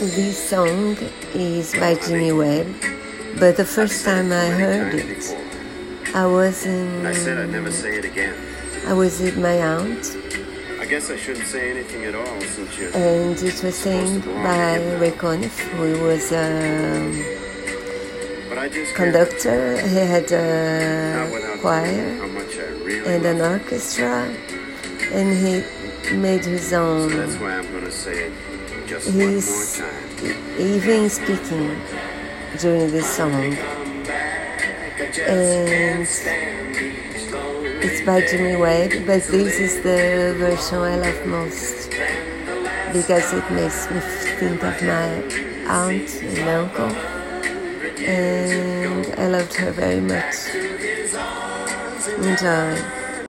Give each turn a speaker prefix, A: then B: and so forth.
A: This song is by Jimmy Webb, but the first time I heard it, I was in.
B: I said I'd never say it again.
A: I was with my aunt,
B: I guess I shouldn't say anything at all since you're.
A: and it was sang by Ray Conniff, who was
B: um, a just
A: conductor. He had a choir
B: how much I really
A: and an orchestra, and he made his own.
B: So that's why I'm gonna say it just one more
A: He's even speaking during this song, and it's by Jimmy Webb, but this is the version I love most because it makes me think of my aunt and uncle, and I loved her very much. Enjoy.